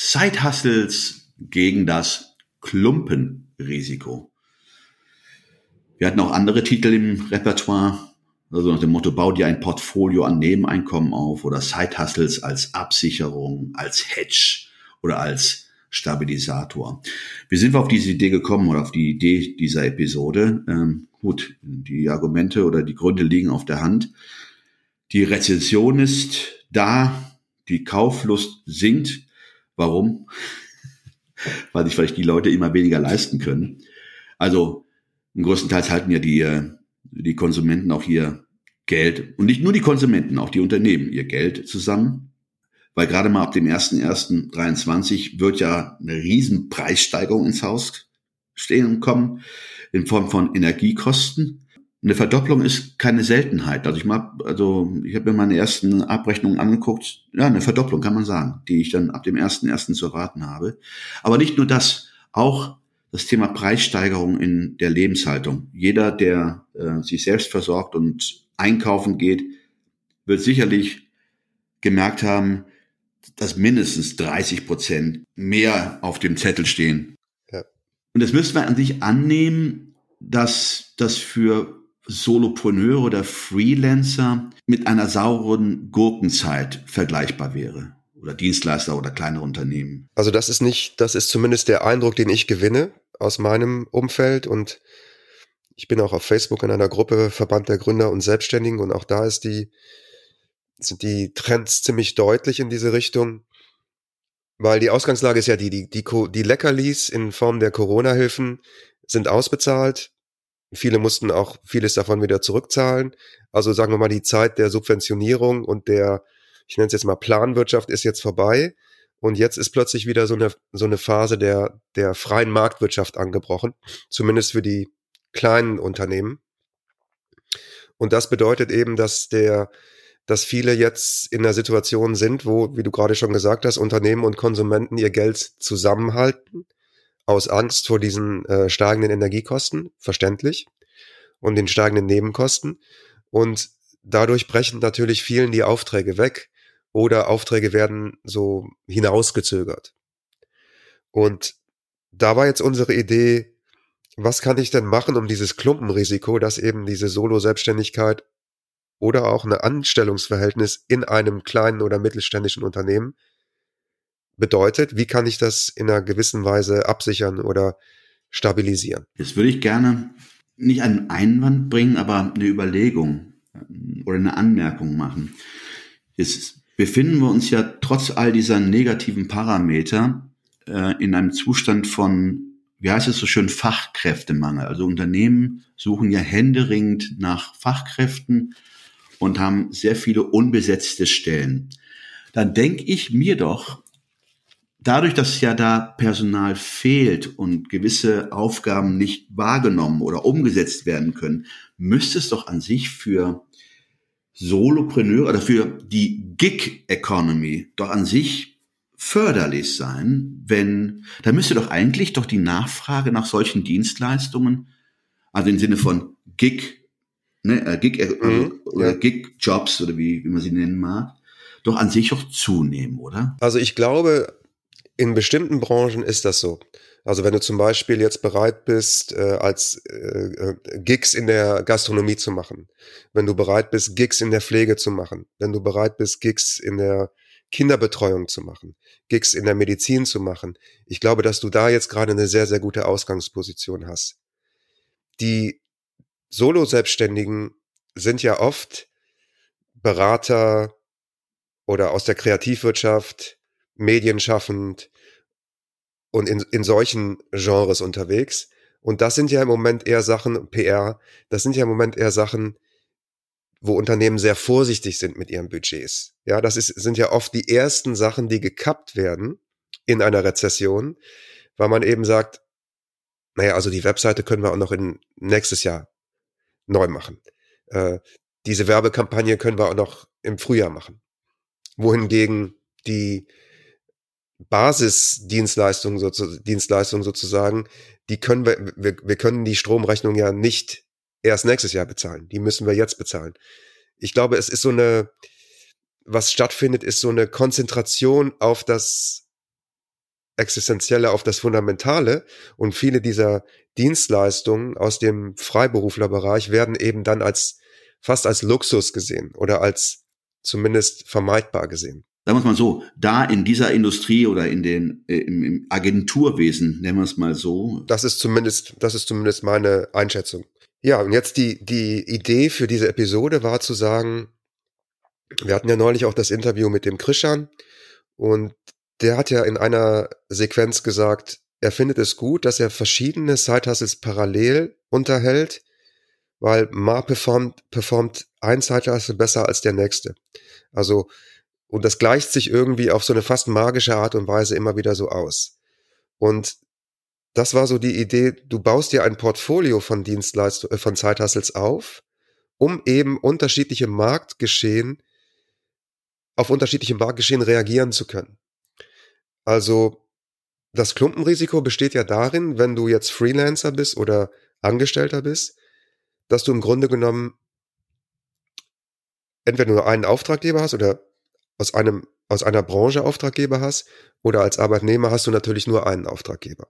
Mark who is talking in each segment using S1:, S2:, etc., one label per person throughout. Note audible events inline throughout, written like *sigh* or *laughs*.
S1: Side-Hustles gegen das Klumpenrisiko. Wir hatten auch andere Titel im Repertoire, also nach dem Motto, bau dir ein Portfolio an Nebeneinkommen auf oder Side-Hustles als Absicherung, als Hedge oder als Stabilisator. Wie sind wir auf diese Idee gekommen oder auf die Idee dieser Episode? Ähm, gut, die Argumente oder die Gründe liegen auf der Hand. Die Rezession ist da, die Kauflust sinkt. Warum? Weil sich vielleicht die Leute immer weniger leisten können. Also größtenteils halten ja die, äh, die Konsumenten auch ihr Geld und nicht nur die Konsumenten, auch die Unternehmen ihr Geld zusammen. Weil gerade mal ab dem 1.1.23 wird ja eine riesen Preissteigerung ins Haus stehen kommen in Form von Energiekosten eine Verdopplung ist keine Seltenheit. Also ich mag, also ich habe mir meine ersten Abrechnungen angeguckt. Ja, eine Verdopplung kann man sagen, die ich dann ab dem ersten ersten zu erwarten habe. Aber nicht nur das, auch das Thema Preissteigerung in der Lebenshaltung. Jeder, der äh, sich selbst versorgt und einkaufen geht, wird sicherlich gemerkt haben, dass mindestens 30 Prozent mehr auf dem Zettel stehen. Ja. Und das müssen wir an sich annehmen, dass das für Solopreneure oder Freelancer mit einer sauren Gurkenzeit vergleichbar wäre oder Dienstleister oder kleinere Unternehmen.
S2: Also das ist nicht, das ist zumindest der Eindruck, den ich gewinne aus meinem Umfeld und ich bin auch auf Facebook in einer Gruppe Verband der Gründer und Selbstständigen und auch da ist die, sind die Trends ziemlich deutlich in diese Richtung, weil die Ausgangslage ist ja die, die, die, die Leckerlis in Form der Corona-Hilfen sind ausbezahlt. Viele mussten auch vieles davon wieder zurückzahlen. Also sagen wir mal, die Zeit der Subventionierung und der, ich nenne es jetzt mal Planwirtschaft ist jetzt vorbei. Und jetzt ist plötzlich wieder so eine, so eine Phase der, der freien Marktwirtschaft angebrochen. Zumindest für die kleinen Unternehmen. Und das bedeutet eben, dass der, dass viele jetzt in der Situation sind, wo, wie du gerade schon gesagt hast, Unternehmen und Konsumenten ihr Geld zusammenhalten aus Angst vor diesen äh, steigenden Energiekosten, verständlich, und den steigenden Nebenkosten. Und dadurch brechen natürlich vielen die Aufträge weg oder Aufträge werden so hinausgezögert. Und da war jetzt unsere Idee, was kann ich denn machen, um dieses Klumpenrisiko, dass eben diese Solo-Selbstständigkeit oder auch ein Anstellungsverhältnis in einem kleinen oder mittelständischen Unternehmen bedeutet. Wie kann ich das in einer gewissen Weise absichern oder stabilisieren?
S1: Jetzt würde ich gerne nicht einen Einwand bringen, aber eine Überlegung ähm, oder eine Anmerkung machen. Jetzt befinden wir uns ja trotz all dieser negativen Parameter äh, in einem Zustand von, wie heißt es so schön, Fachkräftemangel. Also Unternehmen suchen ja händeringend nach Fachkräften und haben sehr viele unbesetzte Stellen. Dann denke ich mir doch, dadurch, dass ja da Personal fehlt und gewisse Aufgaben nicht wahrgenommen oder umgesetzt werden können, müsste es doch an sich für Solopreneure oder für die Gig Economy doch an sich förderlich sein, wenn, da müsste doch eigentlich doch die Nachfrage nach solchen Dienstleistungen, also im Sinne von Gig, ne, äh, Gig äh, mhm, oder ja. Gig Jobs oder wie, wie man sie nennen mag, doch an sich auch zunehmen, oder?
S2: Also ich glaube, in bestimmten Branchen ist das so. Also wenn du zum Beispiel jetzt bereit bist, äh, als äh, äh, Gigs in der Gastronomie zu machen, wenn du bereit bist, Gigs in der Pflege zu machen, wenn du bereit bist, Gigs in der Kinderbetreuung zu machen, Gigs in der Medizin zu machen, ich glaube, dass du da jetzt gerade eine sehr, sehr gute Ausgangsposition hast. Die Solo-Selbstständigen sind ja oft Berater oder aus der Kreativwirtschaft, medienschaffend und in, in solchen Genres unterwegs. Und das sind ja im Moment eher Sachen, PR, das sind ja im Moment eher Sachen, wo Unternehmen sehr vorsichtig sind mit ihren Budgets. Ja, das ist, sind ja oft die ersten Sachen, die gekappt werden, in einer Rezession, weil man eben sagt, naja, also die Webseite können wir auch noch in nächstes Jahr neu machen. Äh, diese Werbekampagne können wir auch noch im Frühjahr machen. Wohingegen die Basisdienstleistung, sozusagen, Dienstleistung sozusagen, die können wir, wir, wir können die Stromrechnung ja nicht erst nächstes Jahr bezahlen. Die müssen wir jetzt bezahlen. Ich glaube, es ist so eine, was stattfindet, ist so eine Konzentration auf das Existenzielle, auf das Fundamentale. Und viele dieser Dienstleistungen aus dem Freiberuflerbereich werden eben dann als, fast als Luxus gesehen oder als zumindest vermeidbar gesehen
S1: sagen wir es mal so, da in dieser Industrie oder in den äh, im, im Agenturwesen, nennen wir es mal so.
S2: Das ist zumindest, das ist zumindest meine Einschätzung. Ja, und jetzt die, die Idee für diese Episode war zu sagen, wir hatten ja neulich auch das Interview mit dem Krishan und der hat ja in einer Sequenz gesagt, er findet es gut, dass er verschiedene Side-Hustles parallel unterhält, weil mal performt, performt ein Side-Hustle besser als der nächste. Also und das gleicht sich irgendwie auf so eine fast magische Art und Weise immer wieder so aus. Und das war so die Idee, du baust dir ein Portfolio von Dienstleistungen, äh, von Zeithassels auf, um eben unterschiedliche Marktgeschehen, auf unterschiedliche Marktgeschehen reagieren zu können. Also, das Klumpenrisiko besteht ja darin, wenn du jetzt Freelancer bist oder Angestellter bist, dass du im Grunde genommen entweder nur einen Auftraggeber hast oder aus einem, aus einer Branche Auftraggeber hast oder als Arbeitnehmer hast du natürlich nur einen Auftraggeber.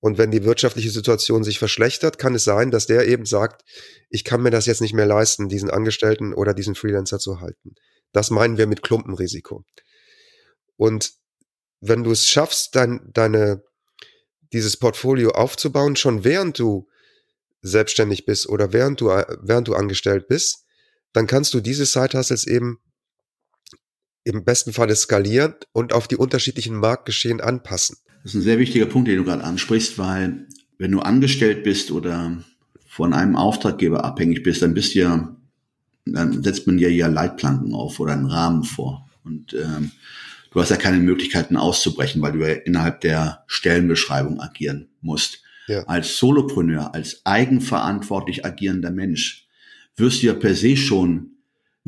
S2: Und wenn die wirtschaftliche Situation sich verschlechtert, kann es sein, dass der eben sagt, ich kann mir das jetzt nicht mehr leisten, diesen Angestellten oder diesen Freelancer zu halten. Das meinen wir mit Klumpenrisiko. Und wenn du es schaffst, dein, deine, dieses Portfolio aufzubauen, schon während du selbstständig bist oder während du, während du angestellt bist, dann kannst du diese Side-Hustles eben im besten Falle skalieren und auf die unterschiedlichen Marktgeschehen anpassen.
S1: Das ist ein sehr wichtiger Punkt, den du gerade ansprichst, weil wenn du angestellt bist oder von einem Auftraggeber abhängig bist, dann bist du ja, dann setzt man dir ja Leitplanken auf oder einen Rahmen vor. Und ähm, du hast ja keine Möglichkeiten auszubrechen, weil du ja innerhalb der Stellenbeschreibung agieren musst. Ja. Als Solopreneur, als eigenverantwortlich agierender Mensch wirst du ja per se schon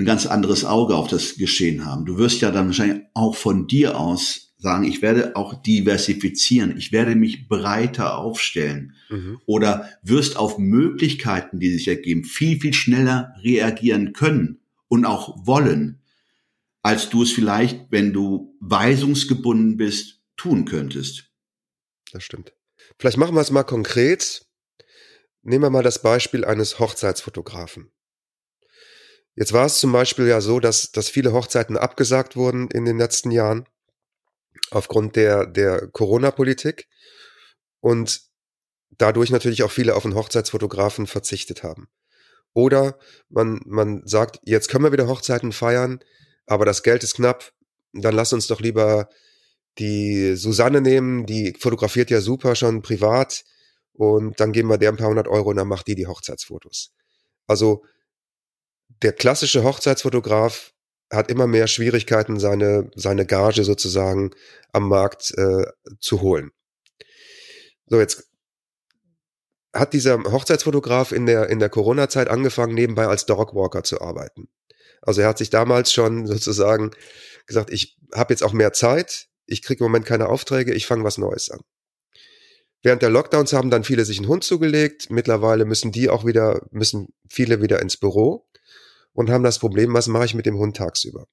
S1: ein ganz anderes Auge auf das Geschehen haben. Du wirst ja dann wahrscheinlich auch von dir aus sagen, ich werde auch diversifizieren, ich werde mich breiter aufstellen mhm. oder wirst auf Möglichkeiten, die sich ergeben, viel, viel schneller reagieren können und auch wollen, als du es vielleicht, wenn du weisungsgebunden bist, tun könntest.
S2: Das stimmt. Vielleicht machen wir es mal konkret. Nehmen wir mal das Beispiel eines Hochzeitsfotografen. Jetzt war es zum Beispiel ja so, dass, dass viele Hochzeiten abgesagt wurden in den letzten Jahren aufgrund der, der Corona-Politik und dadurch natürlich auch viele auf einen Hochzeitsfotografen verzichtet haben. Oder man, man sagt, jetzt können wir wieder Hochzeiten feiern, aber das Geld ist knapp, dann lass uns doch lieber die Susanne nehmen, die fotografiert ja super schon privat und dann geben wir der ein paar hundert Euro und dann macht die die Hochzeitsfotos. Also der klassische Hochzeitsfotograf hat immer mehr Schwierigkeiten, seine, seine Gage sozusagen am Markt äh, zu holen. So, jetzt hat dieser Hochzeitsfotograf in der, in der Corona-Zeit angefangen, nebenbei als Dogwalker zu arbeiten. Also er hat sich damals schon *laughs* sozusagen gesagt, ich habe jetzt auch mehr Zeit, ich kriege im Moment keine Aufträge, ich fange was Neues an. Während der Lockdowns haben dann viele sich einen Hund zugelegt. Mittlerweile müssen die auch wieder, müssen viele wieder ins Büro und haben das Problem, was mache ich mit dem Hund tagsüber?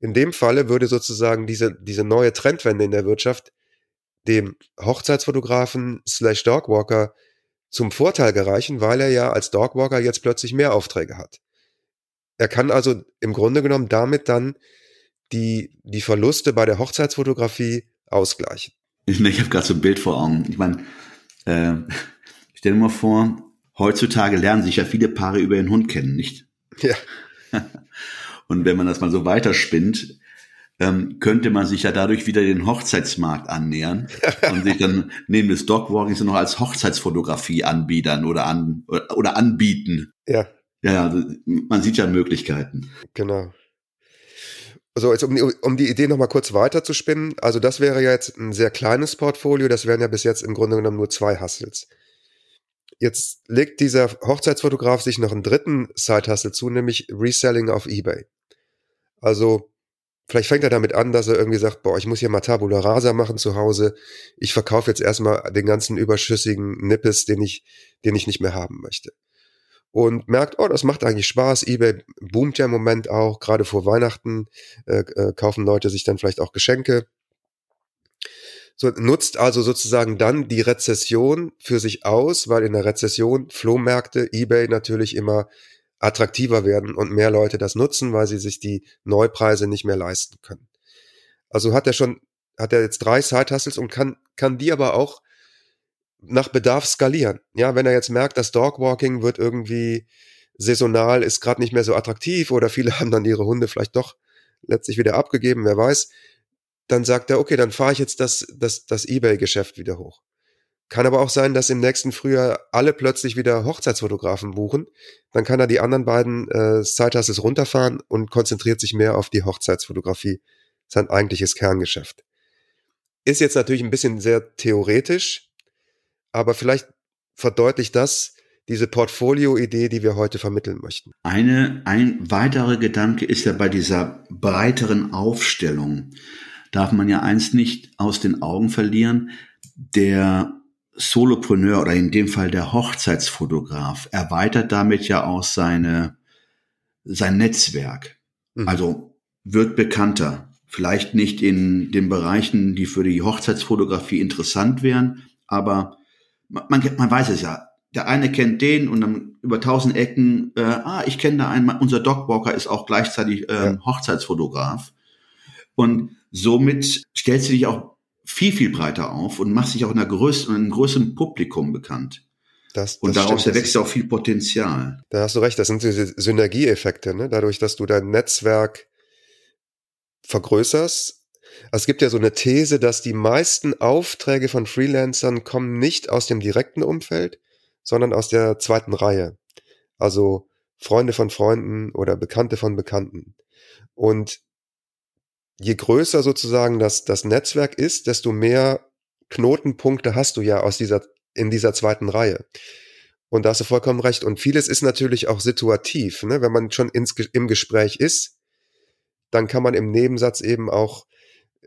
S2: In dem Falle würde sozusagen diese, diese neue Trendwende in der Wirtschaft dem Hochzeitsfotografen slash Dogwalker zum Vorteil gereichen, weil er ja als Dogwalker jetzt plötzlich mehr Aufträge hat. Er kann also im Grunde genommen damit dann die, die Verluste bei der Hochzeitsfotografie ausgleichen.
S1: Ich, ich habe gerade so ein Bild vor Augen. Ich meine, äh, stell dir mal vor, heutzutage lernen sich ja viele Paare über ihren Hund kennen, nicht? *laughs* Ja. Und wenn man das mal so weiterspinnt, ähm, könnte man sich ja dadurch wieder den Hochzeitsmarkt annähern *laughs* und sich dann neben des Dogwalkings noch als Hochzeitsfotografie anbiedern oder an oder, anbieten. Ja. Ja, man sieht ja Möglichkeiten.
S2: Genau. also jetzt um, die, um die Idee nochmal kurz weiter zu spinnen, also das wäre ja jetzt ein sehr kleines Portfolio, das wären ja bis jetzt im Grunde genommen nur zwei Hustles. Jetzt legt dieser Hochzeitsfotograf sich noch einen dritten Side-Hustle zu, nämlich Reselling auf Ebay. Also vielleicht fängt er damit an, dass er irgendwie sagt, boah, ich muss hier mal Tabula Rasa machen zu Hause. Ich verkaufe jetzt erstmal den ganzen überschüssigen Nippes, den ich, den ich nicht mehr haben möchte und merkt, oh, das macht eigentlich Spaß. eBay boomt ja im Moment auch, gerade vor Weihnachten äh, äh, kaufen Leute sich dann vielleicht auch Geschenke. So, nutzt also sozusagen dann die Rezession für sich aus, weil in der Rezession Flohmärkte, eBay natürlich immer attraktiver werden und mehr Leute das nutzen, weil sie sich die Neupreise nicht mehr leisten können. Also hat er schon, hat er jetzt drei Side-Hustles und kann, kann die aber auch nach Bedarf skalieren. Ja, wenn er jetzt merkt, das Dogwalking wird irgendwie saisonal, ist gerade nicht mehr so attraktiv oder viele *laughs* haben dann ihre Hunde vielleicht doch letztlich wieder abgegeben, wer weiß, dann sagt er, okay, dann fahre ich jetzt das, das, das Ebay-Geschäft wieder hoch. Kann aber auch sein, dass im nächsten Frühjahr alle plötzlich wieder Hochzeitsfotografen buchen. Dann kann er die anderen beiden äh, Side-Hustles runterfahren und konzentriert sich mehr auf die Hochzeitsfotografie, sein eigentliches Kerngeschäft. Ist jetzt natürlich ein bisschen sehr theoretisch, aber vielleicht verdeutlicht das diese Portfolio-Idee, die wir heute vermitteln möchten.
S1: Eine, ein weiterer Gedanke ist ja bei dieser breiteren Aufstellung, darf man ja eins nicht aus den Augen verlieren, der Solopreneur oder in dem Fall der Hochzeitsfotograf erweitert damit ja auch seine, sein Netzwerk. Mhm. Also wird bekannter. Vielleicht nicht in den Bereichen, die für die Hochzeitsfotografie interessant wären, aber man, man weiß es ja. Der eine kennt den und dann über tausend Ecken, äh, ah, ich kenne da einen, unser Dogwalker ist auch gleichzeitig äh, ja. Hochzeitsfotograf. Und somit stellst du dich auch viel, viel breiter auf und machst dich auch in einer größeren, in einem größeren Publikum bekannt. Das, das und daraus stimmt, erwächst auch viel Potenzial.
S2: Da hast du recht, das sind diese Synergieeffekte, ne? dadurch, dass du dein Netzwerk vergrößerst, es gibt ja so eine These, dass die meisten Aufträge von Freelancern kommen nicht aus dem direkten Umfeld, sondern aus der zweiten Reihe. Also Freunde von Freunden oder Bekannte von Bekannten. Und je größer sozusagen das, das Netzwerk ist, desto mehr Knotenpunkte hast du ja aus dieser, in dieser zweiten Reihe. Und da hast du vollkommen recht. Und vieles ist natürlich auch situativ. Ne? Wenn man schon ins, im Gespräch ist, dann kann man im Nebensatz eben auch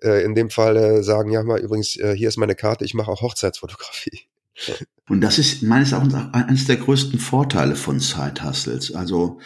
S2: äh, in dem Fall äh, sagen, ja mal übrigens, äh, hier ist meine Karte, ich mache auch Hochzeitsfotografie.
S1: Und das ist meines Erachtens eines der größten Vorteile von Side Hustles. Also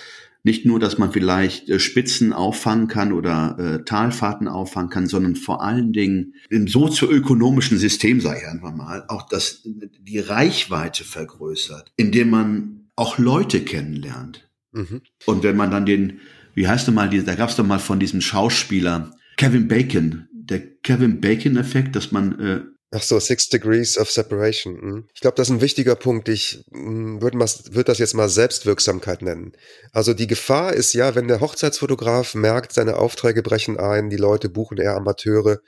S1: nicht nur, dass man vielleicht äh, Spitzen auffangen kann oder äh, Talfahrten auffangen kann, sondern vor allen Dingen im sozioökonomischen System, sage ich einfach mal, auch dass die Reichweite vergrößert, indem man auch Leute kennenlernt. Mhm. Und wenn man dann den, wie heißt du mal, da gab es doch mal von diesem Schauspieler Kevin Bacon, der Kevin Bacon-Effekt, dass man äh,
S2: Ach so, Six Degrees of Separation. Hm. Ich glaube, das ist ein wichtiger Punkt. Ich hm, würde würd das jetzt mal Selbstwirksamkeit nennen. Also die Gefahr ist ja, wenn der Hochzeitsfotograf merkt, seine Aufträge brechen ein, die Leute buchen eher Amateure,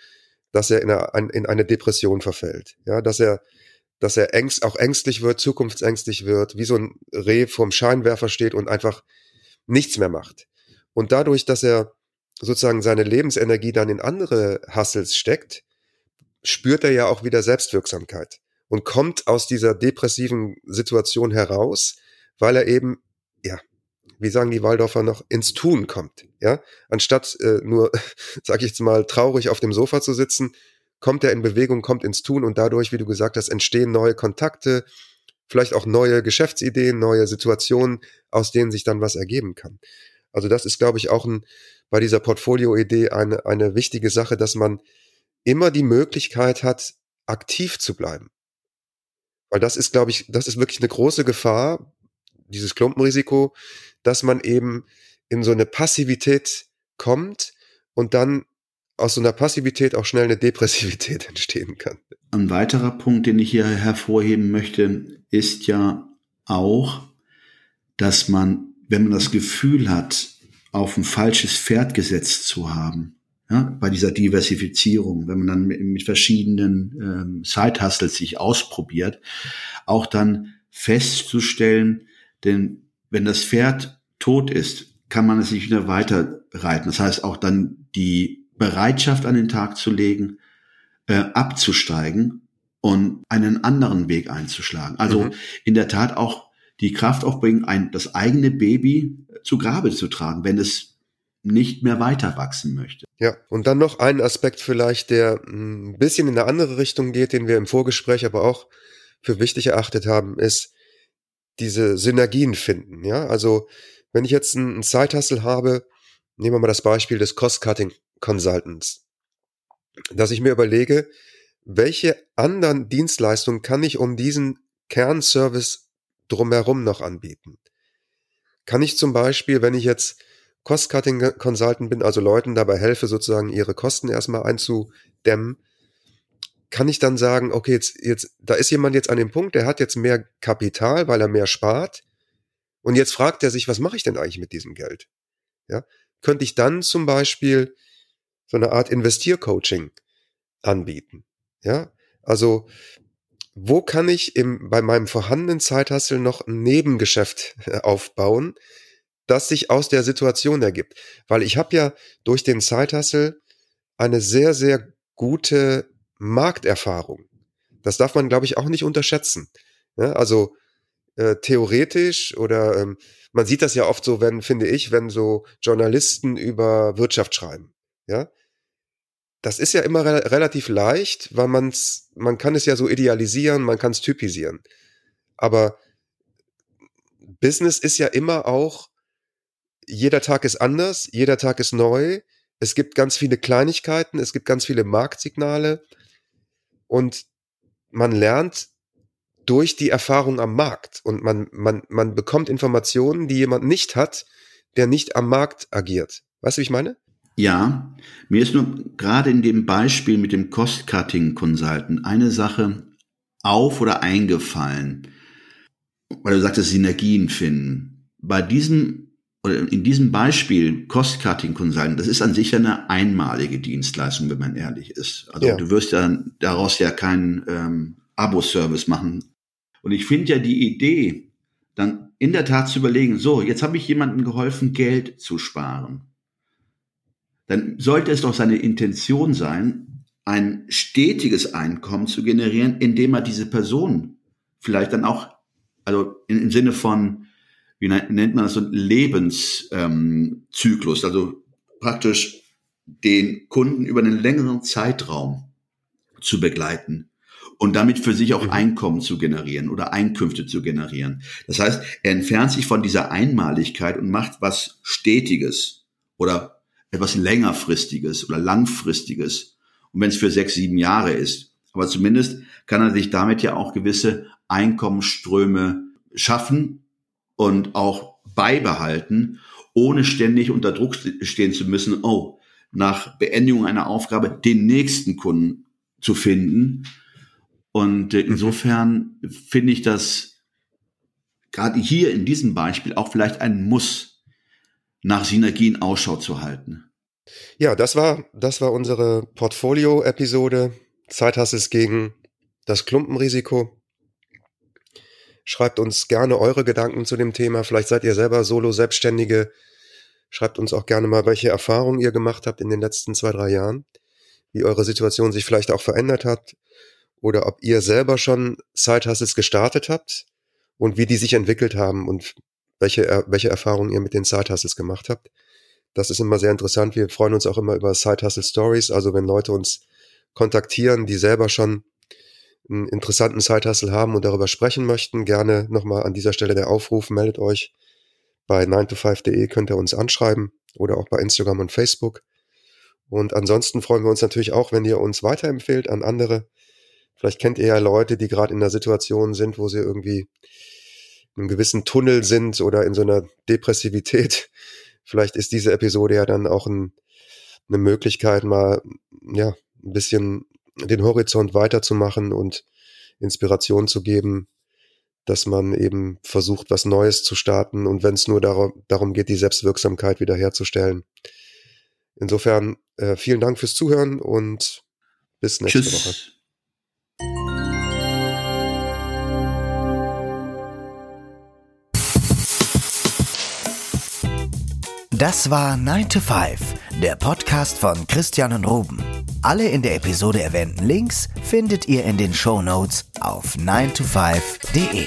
S2: dass er in eine, in eine Depression verfällt. Ja, dass er, dass er ängst, auch ängstlich wird, zukunftsängstlich wird, wie so ein Reh vorm Scheinwerfer steht und einfach nichts mehr macht. Und dadurch, dass er sozusagen seine Lebensenergie dann in andere Hustles steckt, spürt er ja auch wieder Selbstwirksamkeit und kommt aus dieser depressiven Situation heraus, weil er eben, ja, wie sagen die Waldorfer noch, ins Tun kommt. Ja, anstatt äh, nur, *laughs* sag ich jetzt mal, traurig auf dem Sofa zu sitzen, kommt er in Bewegung, kommt ins Tun und dadurch, wie du gesagt hast, entstehen neue Kontakte, vielleicht auch neue Geschäftsideen, neue Situationen, aus denen sich dann was ergeben kann. Also das ist, glaube ich, auch ein, bei dieser Portfolio-Idee eine, eine wichtige Sache, dass man immer die Möglichkeit hat, aktiv zu bleiben. Weil das ist, glaube ich, das ist wirklich eine große Gefahr, dieses Klumpenrisiko, dass man eben in so eine Passivität kommt und dann aus so einer Passivität auch schnell eine Depressivität *laughs* entstehen kann.
S1: Ein weiterer Punkt, den ich hier hervorheben möchte, ist ja auch, dass man, wenn man das Gefühl hat, auf ein falsches Pferd gesetzt zu haben. Ja, bei dieser Diversifizierung, wenn man dann mit, mit verschiedenen ähm, Side-Hustles sich ausprobiert, auch dann festzustellen, denn wenn das Pferd tot ist, kann man es nicht wieder weiter reiten. Das heißt auch dann die Bereitschaft an den Tag zu legen, äh, abzusteigen und einen anderen Weg einzuschlagen. Also mhm. in der Tat auch die Kraft aufbringen, ein, das eigene Baby zu Grabe zu tragen, wenn es nicht mehr weiter wachsen möchte.
S2: Ja, und dann noch ein Aspekt vielleicht, der ein bisschen in eine andere Richtung geht, den wir im Vorgespräch aber auch für wichtig erachtet haben, ist diese Synergien finden. Ja, also wenn ich jetzt einen Side-Hustle habe, nehmen wir mal das Beispiel des Cost-Cutting Consultants, dass ich mir überlege, welche anderen Dienstleistungen kann ich um diesen Kernservice drumherum noch anbieten? Kann ich zum Beispiel, wenn ich jetzt Cost-Cutting Consultant bin, also Leuten dabei helfe, sozusagen ihre Kosten erstmal einzudämmen, kann ich dann sagen, okay, jetzt, jetzt, da ist jemand jetzt an dem Punkt, der hat jetzt mehr Kapital, weil er mehr spart. Und jetzt fragt er sich, was mache ich denn eigentlich mit diesem Geld? Ja, könnte ich dann zum Beispiel so eine Art Investiercoaching anbieten? Ja, also wo kann ich im, bei meinem vorhandenen Zeithassel noch ein Nebengeschäft aufbauen, das sich aus der Situation ergibt? Weil ich habe ja durch den Zeithassel eine sehr, sehr gute Markterfahrung. Das darf man, glaube ich, auch nicht unterschätzen. Ja, also äh, theoretisch oder ähm, man sieht das ja oft so, wenn, finde ich, wenn so Journalisten über Wirtschaft schreiben. Ja, das ist ja immer re relativ leicht, weil man's, man kann es ja so idealisieren, man kann es typisieren. Aber Business ist ja immer auch, jeder Tag ist anders, jeder Tag ist neu. Es gibt ganz viele Kleinigkeiten, es gibt ganz viele Marktsignale und man lernt durch die Erfahrung am Markt und man, man, man bekommt Informationen, die jemand nicht hat, der nicht am Markt agiert. Weißt du, wie ich meine?
S1: Ja, mir ist nur gerade in dem Beispiel mit dem Cost-Cutting-Consultant eine Sache auf oder eingefallen, weil du sagtest, Synergien finden. Bei diesem oder in diesem Beispiel Cost-Cutting Consulting, das ist an sich eine einmalige Dienstleistung, wenn man ehrlich ist. Also ja. du wirst ja daraus ja keinen ähm, Abo-Service machen. Und ich finde ja die Idee, dann in der Tat zu überlegen, so, jetzt habe ich jemandem geholfen, Geld zu sparen. Dann sollte es doch seine Intention sein, ein stetiges Einkommen zu generieren, indem er diese Person vielleicht dann auch, also im Sinne von wie nennt man das so, Lebenszyklus, ähm, also praktisch den Kunden über einen längeren Zeitraum zu begleiten und damit für sich auch mhm. Einkommen zu generieren oder Einkünfte zu generieren. Das heißt, er entfernt sich von dieser Einmaligkeit und macht was Stetiges oder etwas längerfristiges oder langfristiges. Und wenn es für sechs, sieben Jahre ist. Aber zumindest kann er sich damit ja auch gewisse Einkommensströme schaffen und auch beibehalten, ohne ständig unter Druck stehen zu müssen, oh, nach Beendigung einer Aufgabe den nächsten Kunden zu finden. Und äh, mhm. insofern finde ich das gerade hier in diesem Beispiel auch vielleicht ein Muss, nach Synergien Ausschau zu halten.
S2: Ja, das war, das war unsere Portfolio-Episode. Zeithassels gegen das Klumpenrisiko. Schreibt uns gerne eure Gedanken zu dem Thema. Vielleicht seid ihr selber Solo-Selbstständige. Schreibt uns auch gerne mal, welche Erfahrungen ihr gemacht habt in den letzten zwei, drei Jahren. Wie eure Situation sich vielleicht auch verändert hat. Oder ob ihr selber schon Side-Hustles gestartet habt und wie die sich entwickelt haben und welche, welche Erfahrungen ihr mit den Side-Hustles gemacht habt. Das ist immer sehr interessant. Wir freuen uns auch immer über Side-Hustle-Stories. Also wenn Leute uns kontaktieren, die selber schon einen interessanten Zeithassel haben und darüber sprechen möchten, gerne nochmal an dieser Stelle der Aufruf, meldet euch. Bei 9to5.de könnt ihr uns anschreiben oder auch bei Instagram und Facebook. Und ansonsten freuen wir uns natürlich auch, wenn ihr uns weiterempfehlt an andere. Vielleicht kennt ihr ja Leute, die gerade in einer Situation sind, wo sie irgendwie in einem gewissen Tunnel sind oder in so einer Depressivität. *laughs* Vielleicht ist diese Episode ja dann auch ein, eine Möglichkeit, mal ja, ein bisschen den Horizont weiterzumachen und Inspiration zu geben, dass man eben versucht, was Neues zu starten und wenn es nur dar darum geht, die Selbstwirksamkeit wiederherzustellen. Insofern äh, vielen Dank fürs Zuhören und bis nächste Tschüss. Woche.
S3: Das war 9 to 5, der Podcast von Christian und Ruben. Alle in der Episode erwähnten Links findet ihr in den Show Notes auf 9to5.de.